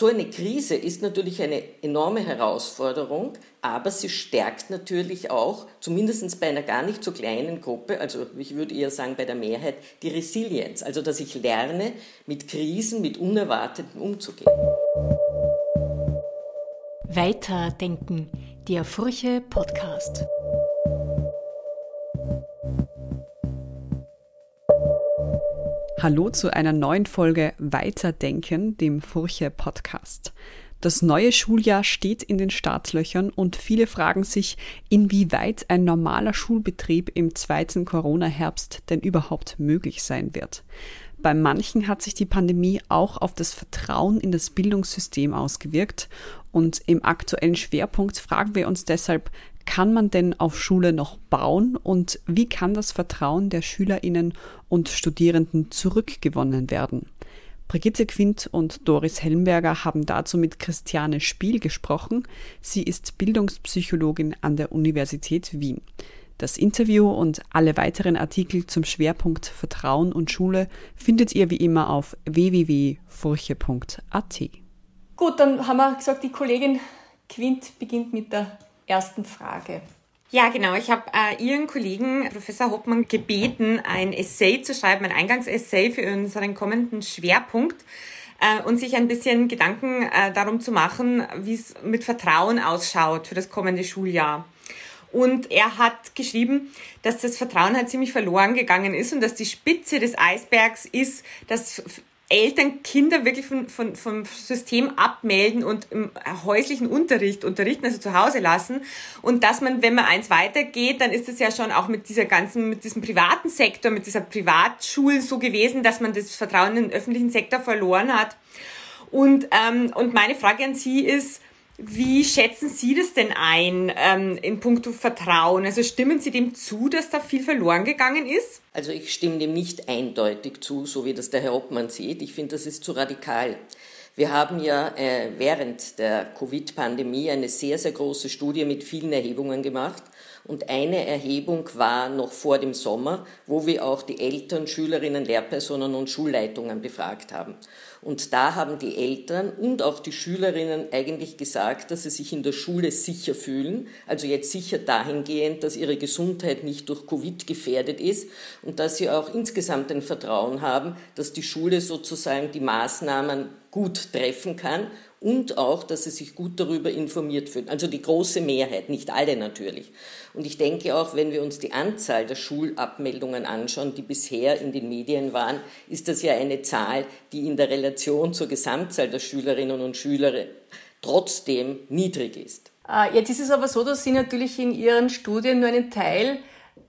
so eine Krise ist natürlich eine enorme Herausforderung, aber sie stärkt natürlich auch, zumindest bei einer gar nicht so kleinen Gruppe, also ich würde eher sagen bei der Mehrheit, die Resilienz, also dass ich lerne, mit Krisen, mit Unerwarteten umzugehen. Weiterdenken, der Furche Podcast. Hallo zu einer neuen Folge Weiterdenken, dem Furche Podcast. Das neue Schuljahr steht in den Startlöchern und viele fragen sich, inwieweit ein normaler Schulbetrieb im zweiten Corona-Herbst denn überhaupt möglich sein wird. Bei manchen hat sich die Pandemie auch auf das Vertrauen in das Bildungssystem ausgewirkt und im aktuellen Schwerpunkt fragen wir uns deshalb, kann man denn auf Schule noch bauen und wie kann das Vertrauen der Schülerinnen und Studierenden zurückgewonnen werden? Brigitte Quint und Doris Helmberger haben dazu mit Christiane Spiel gesprochen. Sie ist Bildungspsychologin an der Universität Wien. Das Interview und alle weiteren Artikel zum Schwerpunkt Vertrauen und Schule findet ihr wie immer auf www.furche.at. Gut, dann haben wir gesagt, die Kollegin Quint beginnt mit der ersten Frage. Ja, genau. Ich habe äh, Ihren Kollegen Professor Hoppmann gebeten, ein Essay zu schreiben, ein Eingangsessay für unseren kommenden Schwerpunkt äh, und sich ein bisschen Gedanken äh, darum zu machen, wie es mit Vertrauen ausschaut für das kommende Schuljahr. Und er hat geschrieben, dass das Vertrauen halt ziemlich verloren gegangen ist und dass die Spitze des Eisbergs ist, dass Eltern Kinder wirklich von, von, vom System abmelden und im häuslichen Unterricht unterrichten, also zu Hause lassen. Und dass man, wenn man eins weitergeht, dann ist es ja schon auch mit dieser ganzen, mit diesem privaten Sektor, mit dieser Privatschulen so gewesen, dass man das Vertrauen in den öffentlichen Sektor verloren hat. Und, ähm, und meine Frage an Sie ist, wie schätzen Sie das denn ein ähm, in puncto Vertrauen? Also stimmen Sie dem zu, dass da viel verloren gegangen ist? Also ich stimme dem nicht eindeutig zu, so wie das der Herr Obmann sieht. Ich finde, das ist zu radikal. Wir haben ja äh, während der Covid-Pandemie eine sehr, sehr große Studie mit vielen Erhebungen gemacht. Und eine Erhebung war noch vor dem Sommer, wo wir auch die Eltern, Schülerinnen, Lehrpersonen und Schulleitungen befragt haben. Und da haben die Eltern und auch die Schülerinnen eigentlich gesagt, dass sie sich in der Schule sicher fühlen. Also jetzt sicher dahingehend, dass ihre Gesundheit nicht durch Covid gefährdet ist und dass sie auch insgesamt ein Vertrauen haben, dass die Schule sozusagen die Maßnahmen gut treffen kann und auch, dass sie sich gut darüber informiert fühlen. Also die große Mehrheit, nicht alle natürlich. Und ich denke auch, wenn wir uns die Anzahl der Schulabmeldungen anschauen, die bisher in den Medien waren, ist das ja eine Zahl, die in der Relation zur Gesamtzahl der Schülerinnen und Schüler trotzdem niedrig ist. Äh, jetzt ist es aber so, dass Sie natürlich in Ihren Studien nur einen Teil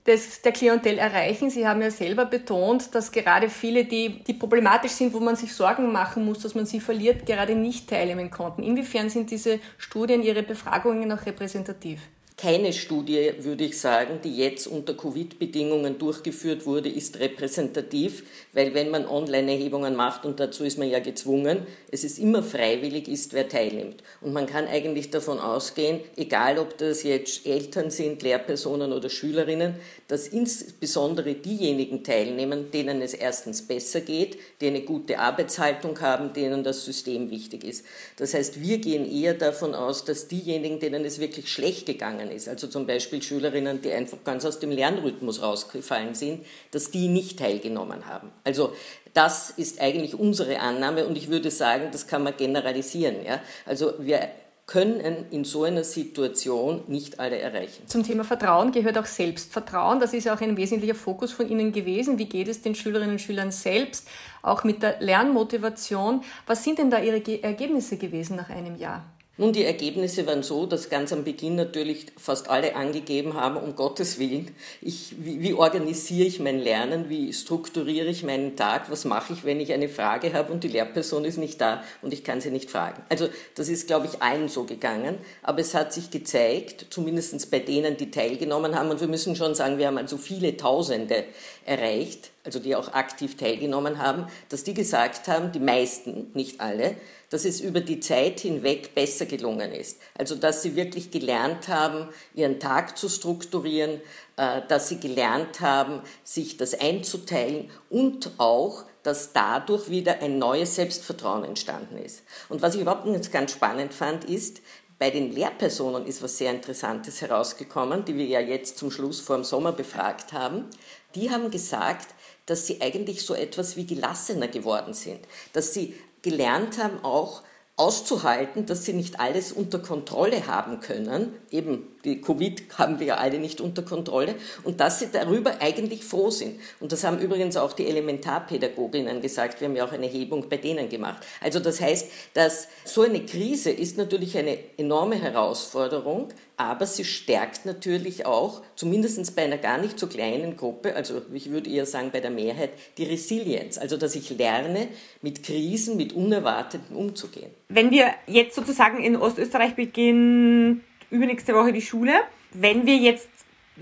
des, der Klientel erreichen. Sie haben ja selber betont, dass gerade viele, die, die problematisch sind, wo man sich Sorgen machen muss, dass man sie verliert, gerade nicht teilnehmen konnten. Inwiefern sind diese Studien, Ihre Befragungen auch repräsentativ? Keine Studie, würde ich sagen, die jetzt unter Covid-Bedingungen durchgeführt wurde, ist repräsentativ, weil wenn man Online-Erhebungen macht, und dazu ist man ja gezwungen, es ist immer freiwillig ist, wer teilnimmt. Und man kann eigentlich davon ausgehen, egal ob das jetzt Eltern sind, Lehrpersonen oder Schülerinnen, dass insbesondere diejenigen teilnehmen, denen es erstens besser geht, die eine gute Arbeitshaltung haben, denen das System wichtig ist. Das heißt, wir gehen eher davon aus, dass diejenigen, denen es wirklich schlecht gegangen ist. Also zum Beispiel Schülerinnen, die einfach ganz aus dem Lernrhythmus rausgefallen sind, dass die nicht teilgenommen haben. Also das ist eigentlich unsere Annahme und ich würde sagen, das kann man generalisieren. Ja? Also wir können in so einer Situation nicht alle erreichen. Zum Thema Vertrauen gehört auch Selbstvertrauen. Das ist auch ein wesentlicher Fokus von Ihnen gewesen. Wie geht es den Schülerinnen und Schülern selbst, auch mit der Lernmotivation? Was sind denn da Ihre Ergebnisse gewesen nach einem Jahr? Nun, die Ergebnisse waren so, dass ganz am Beginn natürlich fast alle angegeben haben, um Gottes Willen, ich, wie, wie organisiere ich mein Lernen, wie strukturiere ich meinen Tag, was mache ich, wenn ich eine Frage habe und die Lehrperson ist nicht da und ich kann sie nicht fragen. Also das ist, glaube ich, allen so gegangen, aber es hat sich gezeigt, zumindest bei denen, die teilgenommen haben, und wir müssen schon sagen, wir haben also viele Tausende erreicht, also die auch aktiv teilgenommen haben, dass die gesagt haben, die meisten, nicht alle, dass es über die Zeit hinweg besser gelungen ist. Also dass sie wirklich gelernt haben, ihren Tag zu strukturieren, äh, dass sie gelernt haben, sich das einzuteilen und auch, dass dadurch wieder ein neues Selbstvertrauen entstanden ist. Und was ich überhaupt nicht ganz spannend fand, ist, bei den Lehrpersonen ist was sehr Interessantes herausgekommen, die wir ja jetzt zum Schluss vor dem Sommer befragt haben. Die haben gesagt, dass sie eigentlich so etwas wie gelassener geworden sind, dass sie gelernt haben, auch auszuhalten, dass sie nicht alles unter Kontrolle haben können. Eben, die Covid haben wir ja alle nicht unter Kontrolle. Und dass sie darüber eigentlich froh sind. Und das haben übrigens auch die Elementarpädagoginnen gesagt. Wir haben ja auch eine Hebung bei denen gemacht. Also das heißt, dass so eine Krise ist natürlich eine enorme Herausforderung, aber sie stärkt natürlich auch, zumindest bei einer gar nicht so kleinen Gruppe, also ich würde eher sagen bei der Mehrheit, die Resilienz. Also dass ich lerne, mit Krisen, mit Unerwarteten umzugehen. Wenn wir jetzt sozusagen in Ostösterreich beginnen, übernächste Woche die Schule, wenn wir jetzt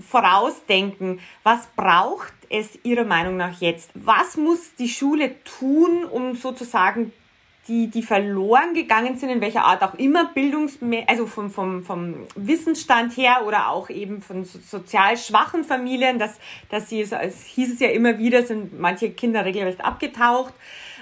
vorausdenken, was braucht es Ihrer Meinung nach jetzt? Was muss die Schule tun, um sozusagen die, die verloren gegangen sind, in welcher Art auch immer, Bildungs also vom, vom, vom Wissensstand her oder auch eben von so, sozial schwachen Familien, dass, dass sie, es, es hieß es ja immer wieder, sind manche Kinder regelrecht abgetaucht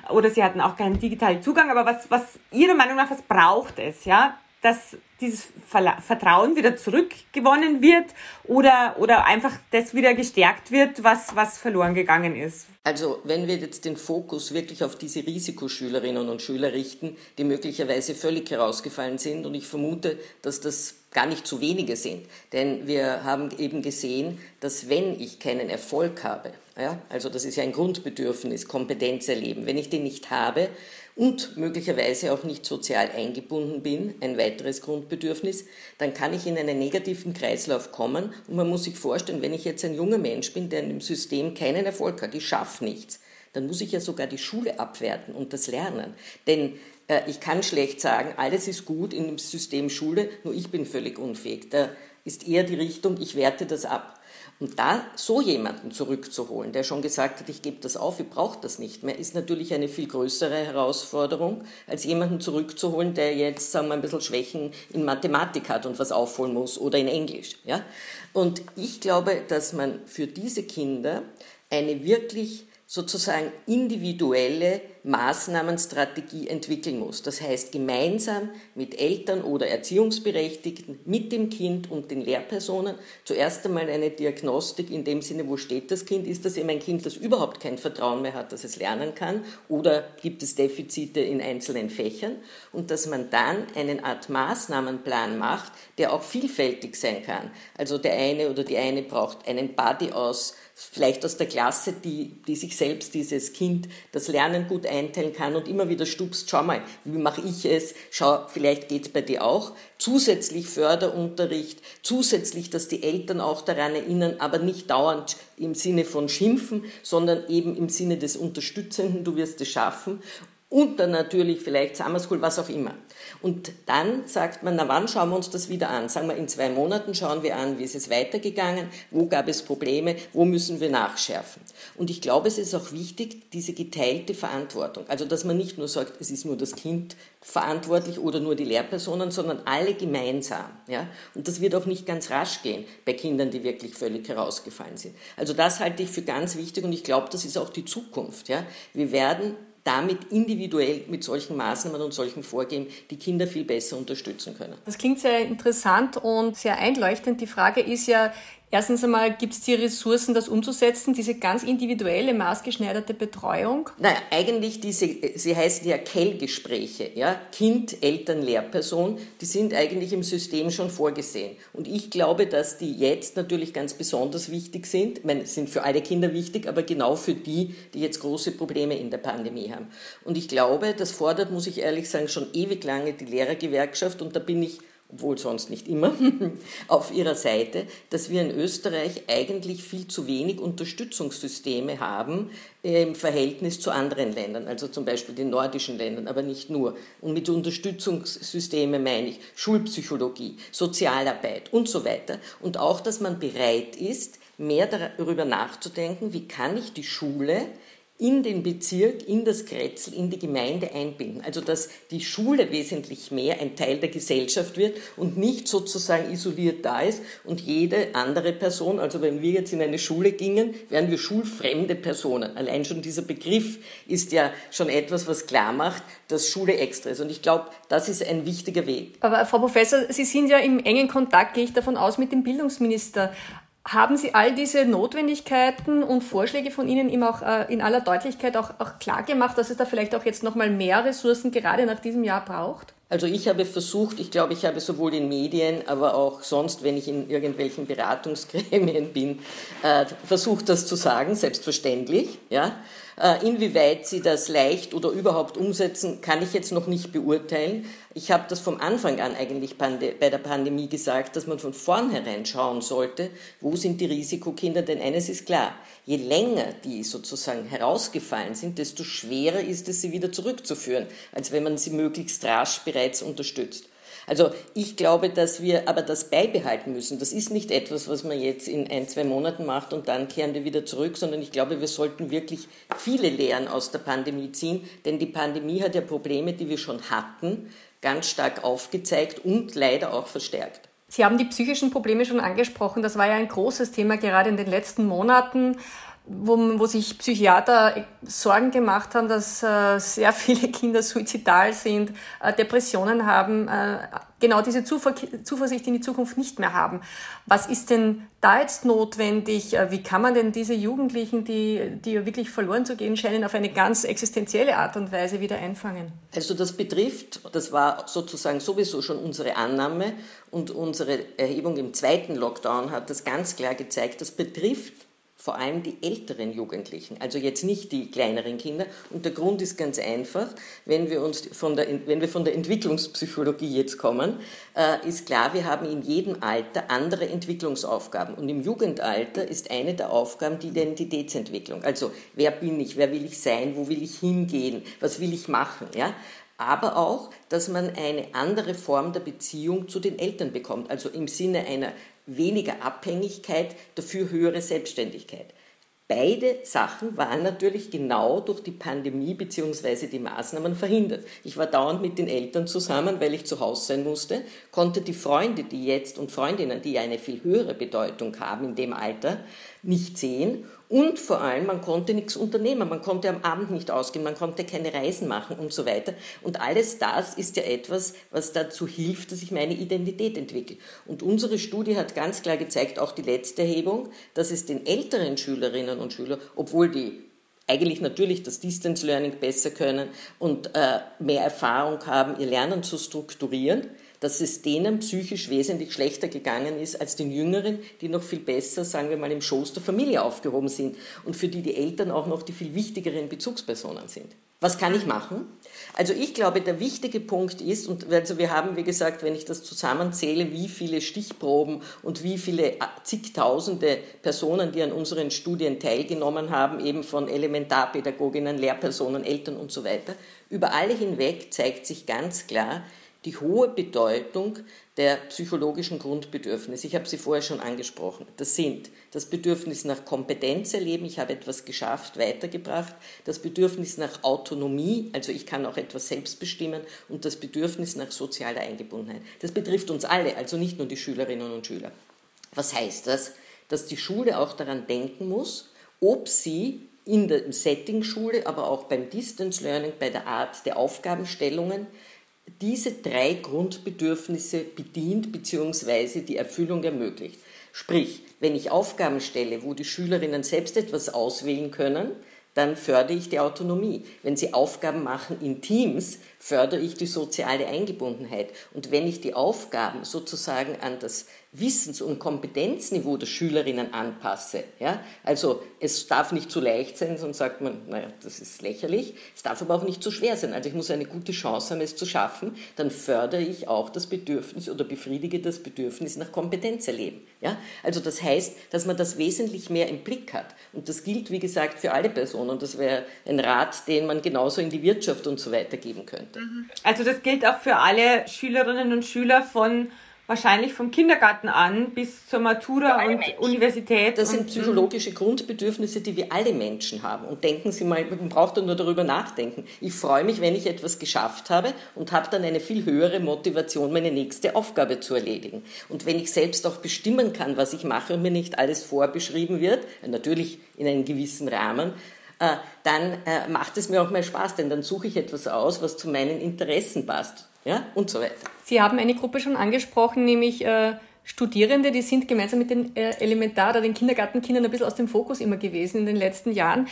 oder sie hatten auch keinen digitalen Zugang. Aber was, was Ihrer Meinung nach, was braucht es, ja? Dass dieses Vertrauen wieder zurückgewonnen wird oder, oder einfach das wieder gestärkt wird, was, was verloren gegangen ist? Also wenn wir jetzt den Fokus wirklich auf diese Risikoschülerinnen und Schüler richten, die möglicherweise völlig herausgefallen sind, und ich vermute, dass das gar nicht zu wenige sind, denn wir haben eben gesehen, dass wenn ich keinen Erfolg habe, ja, also das ist ja ein Grundbedürfnis, Kompetenz erleben, wenn ich den nicht habe, und möglicherweise auch nicht sozial eingebunden bin, ein weiteres Grundbedürfnis, dann kann ich in einen negativen Kreislauf kommen. Und man muss sich vorstellen, wenn ich jetzt ein junger Mensch bin, der im System keinen Erfolg hat, ich schaffe nichts, dann muss ich ja sogar die Schule abwerten und das lernen. Denn äh, ich kann schlecht sagen, alles ist gut im System Schule, nur ich bin völlig unfähig. Da ist eher die Richtung, ich werte das ab. Und da so jemanden zurückzuholen, der schon gesagt hat, ich gebe das auf, ich brauche das nicht mehr, ist natürlich eine viel größere Herausforderung, als jemanden zurückzuholen, der jetzt, sagen wir, ein bisschen Schwächen in Mathematik hat und was aufholen muss oder in Englisch. Ja? Und ich glaube, dass man für diese Kinder eine wirklich sozusagen individuelle Maßnahmenstrategie entwickeln muss. Das heißt, gemeinsam mit Eltern oder Erziehungsberechtigten, mit dem Kind und den Lehrpersonen zuerst einmal eine Diagnostik in dem Sinne, wo steht das Kind? Ist das eben ein Kind, das überhaupt kein Vertrauen mehr hat, dass es lernen kann? Oder gibt es Defizite in einzelnen Fächern? Und dass man dann eine Art Maßnahmenplan macht, der auch vielfältig sein kann. Also der eine oder die eine braucht einen Buddy aus vielleicht aus der Klasse, die, die sich selbst, dieses Kind, das Lernen gut einteilen kann und immer wieder stupst, schau mal, wie mache ich es, schau, vielleicht geht es bei dir auch. Zusätzlich Förderunterricht, zusätzlich, dass die Eltern auch daran erinnern, aber nicht dauernd im Sinne von Schimpfen, sondern eben im Sinne des Unterstützenden, du wirst es schaffen. Und dann natürlich vielleicht Summer School, was auch immer. Und dann sagt man, na wann schauen wir uns das wieder an? Sagen wir, in zwei Monaten schauen wir an, wie ist es weitergegangen, wo gab es Probleme, wo müssen wir nachschärfen. Und ich glaube, es ist auch wichtig, diese geteilte Verantwortung. Also, dass man nicht nur sagt, es ist nur das Kind verantwortlich oder nur die Lehrpersonen, sondern alle gemeinsam. Ja? Und das wird auch nicht ganz rasch gehen bei Kindern, die wirklich völlig herausgefallen sind. Also das halte ich für ganz wichtig und ich glaube, das ist auch die Zukunft. Ja? Wir werden damit individuell mit solchen Maßnahmen und solchen Vorgehen die Kinder viel besser unterstützen können. Das klingt sehr interessant und sehr einleuchtend. Die Frage ist ja, Erstens einmal gibt es die Ressourcen, das umzusetzen, diese ganz individuelle, maßgeschneiderte Betreuung? Naja, eigentlich diese, sie heißen ja Kell-Gespräche, ja, Kind, Eltern, Lehrperson, die sind eigentlich im System schon vorgesehen. Und ich glaube, dass die jetzt natürlich ganz besonders wichtig sind. Ich meine, sind für alle Kinder wichtig, aber genau für die, die jetzt große Probleme in der Pandemie haben. Und ich glaube, das fordert, muss ich ehrlich sagen, schon ewig lange die Lehrergewerkschaft und da bin ich obwohl sonst nicht immer, auf ihrer Seite, dass wir in Österreich eigentlich viel zu wenig Unterstützungssysteme haben äh, im Verhältnis zu anderen Ländern, also zum Beispiel den nordischen Ländern, aber nicht nur. Und mit Unterstützungssystemen meine ich Schulpsychologie, Sozialarbeit und so weiter. Und auch, dass man bereit ist, mehr darüber nachzudenken, wie kann ich die Schule in den Bezirk, in das Kretzel, in die Gemeinde einbinden. Also dass die Schule wesentlich mehr ein Teil der Gesellschaft wird und nicht sozusagen isoliert da ist und jede andere Person, also wenn wir jetzt in eine Schule gingen, wären wir schulfremde Personen. Allein schon dieser Begriff ist ja schon etwas, was klar macht, dass Schule extra ist. Und ich glaube, das ist ein wichtiger Weg. Aber Frau Professor, Sie sind ja im engen Kontakt, gehe ich davon aus, mit dem Bildungsminister. Haben Sie all diese Notwendigkeiten und Vorschläge von Ihnen ihm auch äh, in aller Deutlichkeit auch, auch klar gemacht, dass es da vielleicht auch jetzt nochmal mehr Ressourcen gerade nach diesem Jahr braucht? Also ich habe versucht, ich glaube, ich habe sowohl in Medien, aber auch sonst, wenn ich in irgendwelchen Beratungsgremien bin, äh, versucht, das zu sagen, selbstverständlich. Ja. Äh, inwieweit sie das leicht oder überhaupt umsetzen, kann ich jetzt noch nicht beurteilen. Ich habe das vom Anfang an eigentlich bei der Pandemie gesagt, dass man von vornherein schauen sollte, wo sind die Risikokinder, denn eines ist klar, je länger die sozusagen herausgefallen sind, desto schwerer ist es, sie wieder zurückzuführen, als wenn man sie möglichst rasch bereits unterstützt. Also ich glaube, dass wir aber das beibehalten müssen. Das ist nicht etwas, was man jetzt in ein, zwei Monaten macht und dann kehren wir wieder zurück, sondern ich glaube, wir sollten wirklich viele Lehren aus der Pandemie ziehen, denn die Pandemie hat ja Probleme, die wir schon hatten, ganz stark aufgezeigt und leider auch verstärkt. Sie haben die psychischen Probleme schon angesprochen. Das war ja ein großes Thema gerade in den letzten Monaten wo, wo sich Psychiater Sorgen gemacht haben, dass äh, sehr viele Kinder suizidal sind, äh, Depressionen haben, äh, genau diese Zuver Zuversicht in die Zukunft nicht mehr haben. Was ist denn da jetzt notwendig? Äh, wie kann man denn diese Jugendlichen, die, die wirklich verloren zu gehen scheinen, auf eine ganz existenzielle Art und Weise wieder einfangen? Also das betrifft, das war sozusagen sowieso schon unsere Annahme und unsere Erhebung im zweiten Lockdown hat das ganz klar gezeigt, das betrifft vor allem die älteren Jugendlichen, also jetzt nicht die kleineren Kinder. Und der Grund ist ganz einfach, wenn wir, uns von der, wenn wir von der Entwicklungspsychologie jetzt kommen, äh, ist klar, wir haben in jedem Alter andere Entwicklungsaufgaben. Und im Jugendalter ist eine der Aufgaben die Identitätsentwicklung. Also wer bin ich, wer will ich sein, wo will ich hingehen, was will ich machen. Ja? aber auch, dass man eine andere Form der Beziehung zu den Eltern bekommt, also im Sinne einer weniger Abhängigkeit, dafür höhere Selbstständigkeit. Beide Sachen waren natürlich genau durch die Pandemie bzw. die Maßnahmen verhindert. Ich war dauernd mit den Eltern zusammen, weil ich zu Hause sein musste, konnte die Freunde, die jetzt und Freundinnen, die eine viel höhere Bedeutung haben in dem Alter, nicht sehen und vor allem, man konnte nichts unternehmen, man konnte am Abend nicht ausgehen, man konnte keine Reisen machen und so weiter. Und alles das ist ja etwas, was dazu hilft, dass ich meine Identität entwickle. Und unsere Studie hat ganz klar gezeigt, auch die letzte Erhebung, dass es den älteren Schülerinnen und Schülern, obwohl die eigentlich natürlich das Distance Learning besser können und äh, mehr Erfahrung haben, ihr Lernen zu strukturieren, dass es denen psychisch wesentlich schlechter gegangen ist als den Jüngeren, die noch viel besser, sagen wir mal, im Schoß der Familie aufgehoben sind und für die die Eltern auch noch die viel wichtigeren Bezugspersonen sind. Was kann ich machen? Also ich glaube, der wichtige Punkt ist, und also wir haben, wie gesagt, wenn ich das zusammenzähle, wie viele Stichproben und wie viele zigtausende Personen, die an unseren Studien teilgenommen haben, eben von Elementarpädagoginnen, Lehrpersonen, Eltern und so weiter, über alle hinweg zeigt sich ganz klar, die hohe Bedeutung der psychologischen Grundbedürfnisse. Ich habe sie vorher schon angesprochen. Das sind das Bedürfnis nach Kompetenz erleben, ich habe etwas geschafft, weitergebracht, das Bedürfnis nach Autonomie, also ich kann auch etwas selbst bestimmen und das Bedürfnis nach sozialer Eingebundenheit. Das betrifft uns alle, also nicht nur die Schülerinnen und Schüler. Was heißt das? Dass die Schule auch daran denken muss, ob sie in der Setting Schule, aber auch beim Distance Learning, bei der Art der Aufgabenstellungen diese drei Grundbedürfnisse bedient bzw. die Erfüllung ermöglicht. Sprich, wenn ich Aufgaben stelle, wo die Schülerinnen selbst etwas auswählen können, dann fördere ich die Autonomie. Wenn sie Aufgaben machen in Teams, fördere ich die soziale Eingebundenheit. Und wenn ich die Aufgaben sozusagen an das Wissens- und Kompetenzniveau der Schülerinnen anpasse. Ja? Also es darf nicht zu leicht sein, sonst sagt man, naja, das ist lächerlich. Es darf aber auch nicht zu schwer sein. Also ich muss eine gute Chance haben, es zu schaffen. Dann fördere ich auch das Bedürfnis oder befriedige das Bedürfnis nach Kompetenz erleben. Ja? Also das heißt, dass man das wesentlich mehr im Blick hat. Und das gilt, wie gesagt, für alle Personen. Und das wäre ein Rat, den man genauso in die Wirtschaft und so weiter geben könnte. Also das gilt auch für alle Schülerinnen und Schüler von wahrscheinlich vom Kindergarten an bis zur Matura und Menschen. Universität. Das sind psychologische Grundbedürfnisse, die wir alle Menschen haben. Und denken Sie mal, man braucht da nur darüber nachdenken. Ich freue mich, wenn ich etwas geschafft habe und habe dann eine viel höhere Motivation, meine nächste Aufgabe zu erledigen. Und wenn ich selbst auch bestimmen kann, was ich mache und mir nicht alles vorbeschrieben wird, natürlich in einem gewissen Rahmen, äh, dann äh, macht es mir auch mehr Spaß, denn dann suche ich etwas aus, was zu meinen Interessen passt ja, und so weiter. Sie haben eine Gruppe schon angesprochen, nämlich äh, Studierende, die sind gemeinsam mit den äh, Elementar- oder den Kindergartenkindern ein bisschen aus dem Fokus immer gewesen in den letzten Jahren.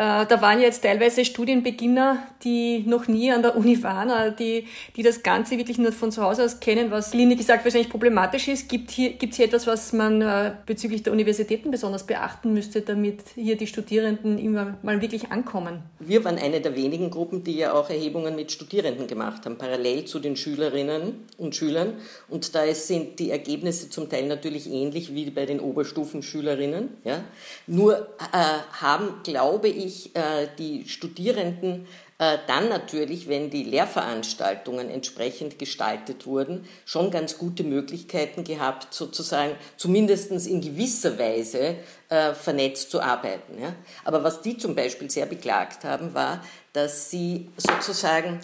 Äh, da waren jetzt teilweise Studienbeginner, die noch nie an der Uni waren, äh, die, die das Ganze wirklich nur von zu Hause aus kennen, was Lini gesagt wahrscheinlich problematisch ist. Gibt hier, gibt hier etwas, was man äh, bezüglich der Universitäten besonders beachten müsste, damit hier die Studierenden immer mal wirklich ankommen? Wir waren eine der wenigen Gruppen, die ja auch Erhebungen mit Studierenden gemacht haben, parallel zu den Schülerinnen und Schülern. Und da sind die Ergebnisse zum Teil natürlich ähnlich wie bei den Oberstufenschülerinnen. Ja? Nur äh, haben, glaube ich, ich äh, die Studierenden äh, dann natürlich, wenn die Lehrveranstaltungen entsprechend gestaltet wurden, schon ganz gute Möglichkeiten gehabt, sozusagen zumindest in gewisser Weise äh, vernetzt zu arbeiten. Ja? Aber was die zum Beispiel sehr beklagt haben, war, dass sie sozusagen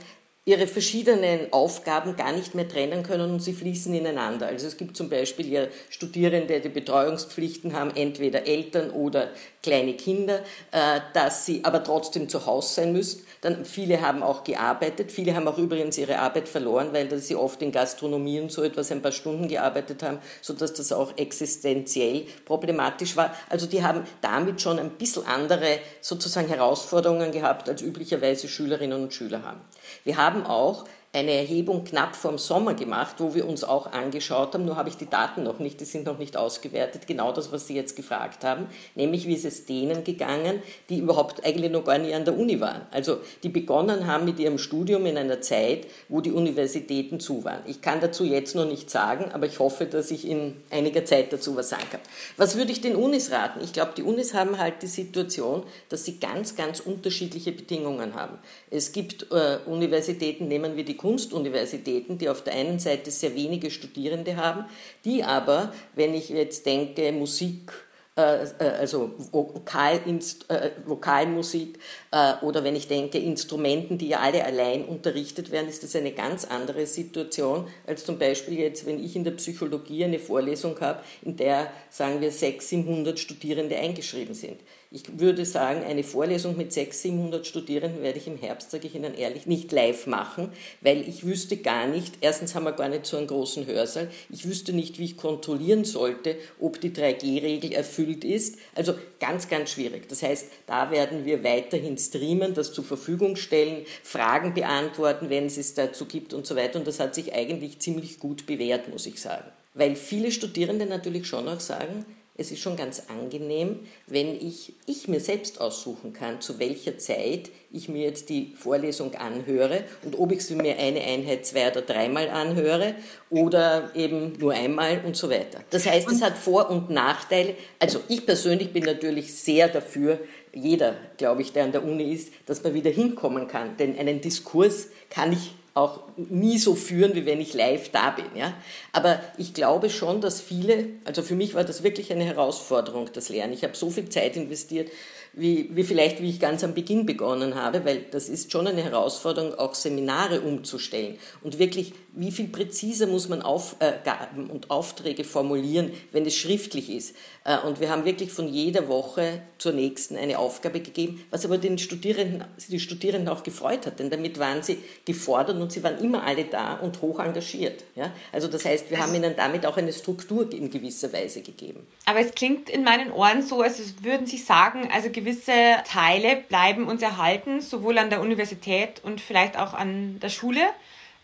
ihre verschiedenen Aufgaben gar nicht mehr trennen können und sie fließen ineinander. Also es gibt zum Beispiel ja Studierende, die Betreuungspflichten haben, entweder Eltern oder kleine Kinder, äh, dass sie aber trotzdem zu Hause sein müssen. Dann viele haben auch gearbeitet, viele haben auch übrigens ihre Arbeit verloren, weil sie oft in Gastronomie und so etwas ein paar Stunden gearbeitet haben, sodass das auch existenziell problematisch war. Also die haben damit schon ein bisschen andere sozusagen Herausforderungen gehabt, als üblicherweise Schülerinnen und Schüler haben. Wir haben auch eine Erhebung knapp vorm Sommer gemacht, wo wir uns auch angeschaut haben, nur habe ich die Daten noch nicht, die sind noch nicht ausgewertet, genau das, was Sie jetzt gefragt haben, nämlich wie ist es denen gegangen, die überhaupt eigentlich noch gar nie an der Uni waren. Also die begonnen haben mit ihrem Studium in einer Zeit, wo die Universitäten zu waren. Ich kann dazu jetzt noch nicht sagen, aber ich hoffe, dass ich in einiger Zeit dazu was sagen kann. Was würde ich den Unis raten? Ich glaube, die Unis haben halt die Situation, dass sie ganz, ganz unterschiedliche Bedingungen haben. Es gibt äh, Universitäten, nehmen wir die Kunstuniversitäten, die auf der einen Seite sehr wenige Studierende haben, die aber, wenn ich jetzt denke, Musik, äh, äh, also äh, Vokalmusik oder wenn ich denke Instrumenten, die ja alle allein unterrichtet werden, ist das eine ganz andere Situation als zum Beispiel jetzt, wenn ich in der Psychologie eine Vorlesung habe, in der, sagen wir, 600, 700 Studierende eingeschrieben sind. Ich würde sagen, eine Vorlesung mit 600, 700 Studierenden werde ich im Herbst, sage ich Ihnen ehrlich, nicht live machen, weil ich wüsste gar nicht, erstens haben wir gar nicht so einen großen Hörsaal, ich wüsste nicht, wie ich kontrollieren sollte, ob die 3G-Regel erfüllt ist. Also ganz, ganz schwierig. Das heißt, da werden wir weiterhin streamen, das zur Verfügung stellen, Fragen beantworten, wenn es es dazu gibt und so weiter. Und das hat sich eigentlich ziemlich gut bewährt, muss ich sagen. Weil viele Studierende natürlich schon auch sagen, es ist schon ganz angenehm, wenn ich, ich mir selbst aussuchen kann, zu welcher Zeit ich mir jetzt die Vorlesung anhöre und ob ich sie mir eine Einheit zwei oder dreimal anhöre oder eben nur einmal und so weiter. Das heißt, es hat Vor- und Nachteile. Also ich persönlich bin natürlich sehr dafür, jeder, glaube ich, der an der Uni ist, dass man wieder hinkommen kann. Denn einen Diskurs kann ich auch nie so führen, wie wenn ich live da bin. Ja? Aber ich glaube schon, dass viele, also für mich war das wirklich eine Herausforderung, das Lernen. Ich habe so viel Zeit investiert, wie, wie vielleicht, wie ich ganz am Beginn begonnen habe, weil das ist schon eine Herausforderung, auch Seminare umzustellen und wirklich, wie viel präziser muss man Aufgaben und Aufträge formulieren, wenn es schriftlich ist. Äh, und wir haben wirklich von jeder Woche zur nächsten eine Aufgabe gegeben, was aber den Studierenden, die Studierenden auch gefreut hat, denn damit waren sie gefordert und sie waren immer alle da und hoch engagiert. Ja? Also das heißt, wir haben ihnen damit auch eine Struktur in gewisser Weise gegeben. Aber es klingt in meinen Ohren so, als würden Sie sagen, also gewisse Teile bleiben uns erhalten, sowohl an der Universität und vielleicht auch an der Schule,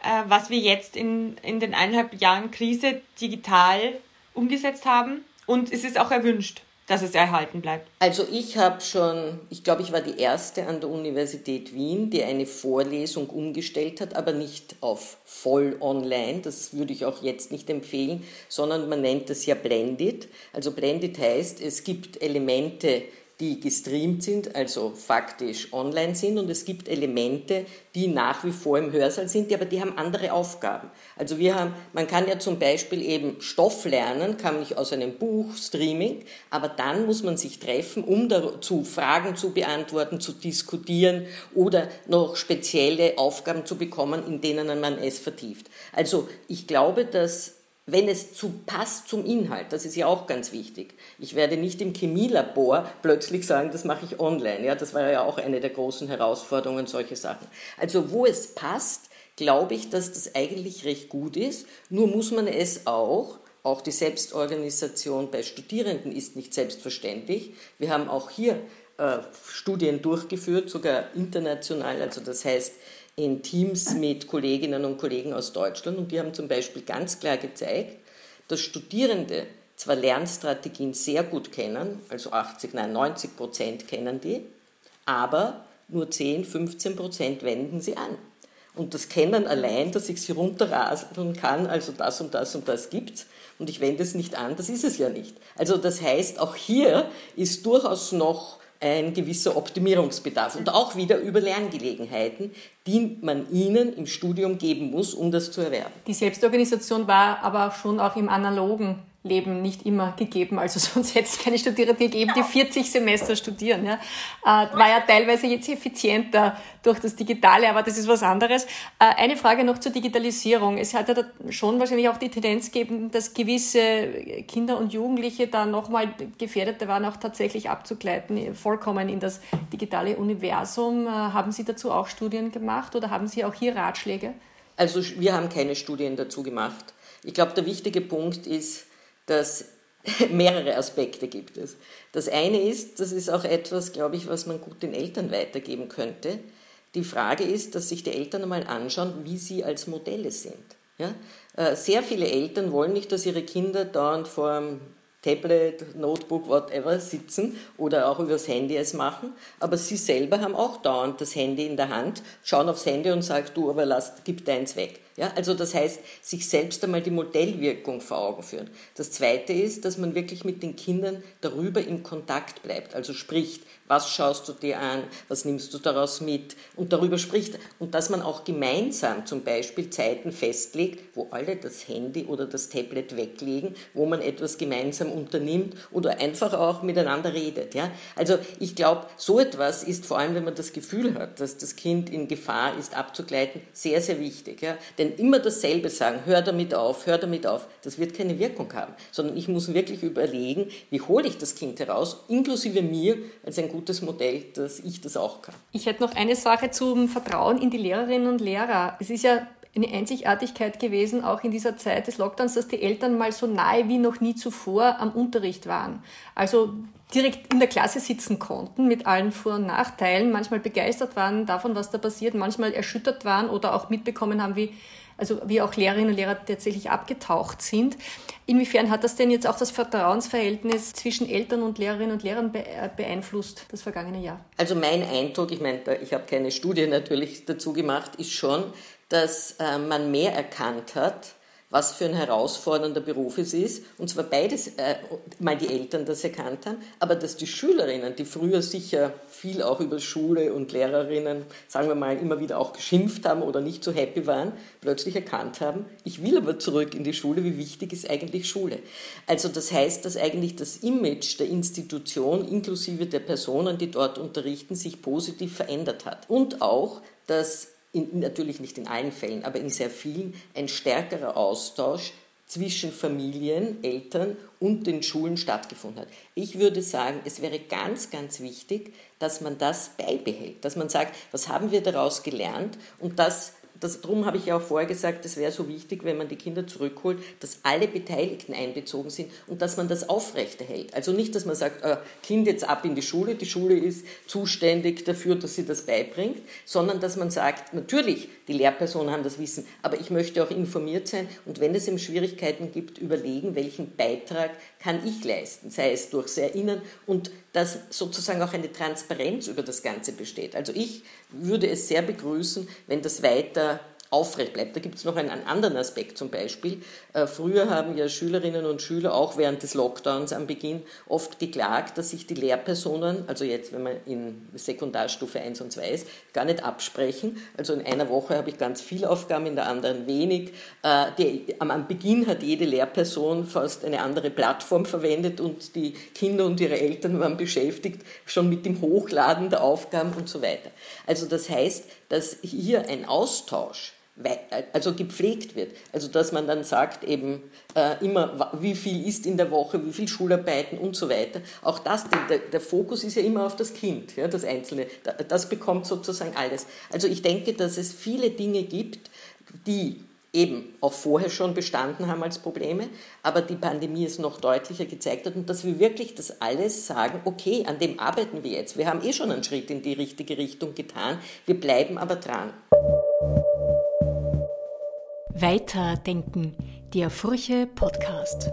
äh, was wir jetzt in, in den eineinhalb Jahren Krise digital umgesetzt haben. Und es ist auch erwünscht dass es erhalten bleibt? Also ich habe schon, ich glaube, ich war die erste an der Universität Wien, die eine Vorlesung umgestellt hat, aber nicht auf voll online. Das würde ich auch jetzt nicht empfehlen, sondern man nennt das ja Blended. Also Blended heißt, es gibt Elemente, die gestreamt sind, also faktisch online sind und es gibt Elemente, die nach wie vor im Hörsaal sind, aber die haben andere Aufgaben. Also wir haben, man kann ja zum Beispiel eben Stoff lernen, kann nicht aus einem Buch, Streaming, aber dann muss man sich treffen, um dazu Fragen zu beantworten, zu diskutieren oder noch spezielle Aufgaben zu bekommen, in denen man es vertieft. Also ich glaube, dass wenn es zu, passt zum Inhalt, das ist ja auch ganz wichtig. Ich werde nicht im Chemielabor plötzlich sagen, das mache ich online. Ja, das war ja auch eine der großen Herausforderungen, solche Sachen. Also wo es passt, glaube ich, dass das eigentlich recht gut ist. Nur muss man es auch, auch die Selbstorganisation bei Studierenden ist nicht selbstverständlich. Wir haben auch hier äh, Studien durchgeführt, sogar international. Also das heißt, in Teams mit Kolleginnen und Kollegen aus Deutschland und die haben zum Beispiel ganz klar gezeigt, dass Studierende zwar Lernstrategien sehr gut kennen, also 80, nein 90 Prozent kennen die, aber nur 10, 15 Prozent wenden sie an. Und das Kennen allein, dass ich sie runterrasen kann, also das und das und das gibt's, und ich wende es nicht an, das ist es ja nicht. Also das heißt, auch hier ist durchaus noch ein gewisser Optimierungsbedarf und auch wieder über Lerngelegenheiten, die man ihnen im Studium geben muss, um das zu erwerben. Die Selbstorganisation war aber schon auch im analogen Leben nicht immer gegeben. Also sonst hätte es keine Studierenden gegeben, die 40 Semester studieren. Ja. Äh, war ja teilweise jetzt effizienter durch das Digitale, aber das ist was anderes. Äh, eine Frage noch zur Digitalisierung. Es hat ja schon wahrscheinlich auch die Tendenz gegeben, dass gewisse Kinder und Jugendliche da nochmal gefährdeter waren, auch tatsächlich abzugleiten, vollkommen in das digitale Universum. Äh, haben Sie dazu auch Studien gemacht oder haben Sie auch hier Ratschläge? Also wir haben keine Studien dazu gemacht. Ich glaube, der wichtige Punkt ist, dass mehrere Aspekte gibt es. Das eine ist, das ist auch etwas, glaube ich, was man gut den Eltern weitergeben könnte. Die Frage ist, dass sich die Eltern einmal anschauen, wie sie als Modelle sind. Ja? Äh, sehr viele Eltern wollen nicht, dass ihre Kinder dauernd vor dem Tablet, Notebook, whatever sitzen oder auch übers Handy es machen, aber sie selber haben auch dauernd das Handy in der Hand, schauen aufs Handy und sagen, du, aber lass, gib deins weg. Ja, also das heißt, sich selbst einmal die Modellwirkung vor Augen führen. Das Zweite ist, dass man wirklich mit den Kindern darüber in Kontakt bleibt, also spricht, was schaust du dir an, was nimmst du daraus mit und darüber spricht und dass man auch gemeinsam zum Beispiel Zeiten festlegt, wo alle das Handy oder das Tablet weglegen, wo man etwas gemeinsam unternimmt oder einfach auch miteinander redet. Ja? Also ich glaube, so etwas ist vor allem, wenn man das Gefühl hat, dass das Kind in Gefahr ist, abzugleiten, sehr, sehr wichtig. Ja? Denn immer dasselbe sagen, hör damit auf, hör damit auf, das wird keine Wirkung haben, sondern ich muss wirklich überlegen, wie hole ich das Kind heraus, inklusive mir als ein gutes Modell, dass ich das auch kann. Ich hätte noch eine Sache zum Vertrauen in die Lehrerinnen und Lehrer. Es ist ja eine Einzigartigkeit gewesen, auch in dieser Zeit des Lockdowns, dass die Eltern mal so nahe wie noch nie zuvor am Unterricht waren. Also direkt in der Klasse sitzen konnten mit allen Vor- und Nachteilen, manchmal begeistert waren davon, was da passiert, manchmal erschüttert waren oder auch mitbekommen haben, wie also wie auch Lehrerinnen und Lehrer tatsächlich abgetaucht sind. Inwiefern hat das denn jetzt auch das Vertrauensverhältnis zwischen Eltern und Lehrerinnen und Lehrern äh, beeinflusst, das vergangene Jahr? Also mein Eindruck, ich meine, ich habe keine Studie natürlich dazu gemacht, ist schon, dass äh, man mehr erkannt hat, was für ein herausfordernder Beruf es ist. Und zwar beides, äh, mal die Eltern das erkannt haben, aber dass die Schülerinnen, die früher sicher viel auch über Schule und Lehrerinnen, sagen wir mal, immer wieder auch geschimpft haben oder nicht so happy waren, plötzlich erkannt haben, ich will aber zurück in die Schule, wie wichtig ist eigentlich Schule. Also das heißt, dass eigentlich das Image der Institution inklusive der Personen, die dort unterrichten, sich positiv verändert hat. Und auch, dass in, natürlich nicht in allen Fällen, aber in sehr vielen, ein stärkerer Austausch zwischen Familien, Eltern und den Schulen stattgefunden hat. Ich würde sagen, es wäre ganz, ganz wichtig, dass man das beibehält, dass man sagt, was haben wir daraus gelernt und das das, darum habe ich ja auch vorher gesagt, es wäre so wichtig, wenn man die Kinder zurückholt, dass alle Beteiligten einbezogen sind und dass man das aufrechterhält. Also nicht, dass man sagt, äh, Kind jetzt ab in die Schule, die Schule ist zuständig dafür, dass sie das beibringt, sondern dass man sagt, natürlich, die Lehrpersonen haben das Wissen, aber ich möchte auch informiert sein und wenn es eben Schwierigkeiten gibt, überlegen, welchen Beitrag kann ich leisten, sei es durchs Erinnern und dass sozusagen auch eine Transparenz über das Ganze besteht. Also ich würde es sehr begrüßen, wenn das weiter aufrecht bleibt. Da gibt es noch einen, einen, anderen Aspekt zum Beispiel. Äh, früher haben ja Schülerinnen und Schüler auch während des Lockdowns am Beginn oft geklagt, dass sich die Lehrpersonen, also jetzt, wenn man in Sekundarstufe 1 und 2 ist, gar nicht absprechen. Also in einer Woche habe ich ganz viele Aufgaben, in der anderen wenig. Äh, die, am Beginn hat jede Lehrperson fast eine andere Plattform verwendet und die Kinder und ihre Eltern waren beschäftigt schon mit dem Hochladen der Aufgaben und so weiter. Also das heißt, dass hier ein Austausch also gepflegt wird. Also dass man dann sagt eben äh, immer, wie viel ist in der Woche, wie viel Schularbeiten und so weiter. Auch das, der, der Fokus ist ja immer auf das Kind, ja, das Einzelne. Das bekommt sozusagen alles. Also ich denke, dass es viele Dinge gibt, die eben auch vorher schon bestanden haben als Probleme, aber die Pandemie es noch deutlicher gezeigt hat und dass wir wirklich das alles sagen, okay, an dem arbeiten wir jetzt. Wir haben eh schon einen Schritt in die richtige Richtung getan, wir bleiben aber dran. Weiterdenken, der Furche Podcast.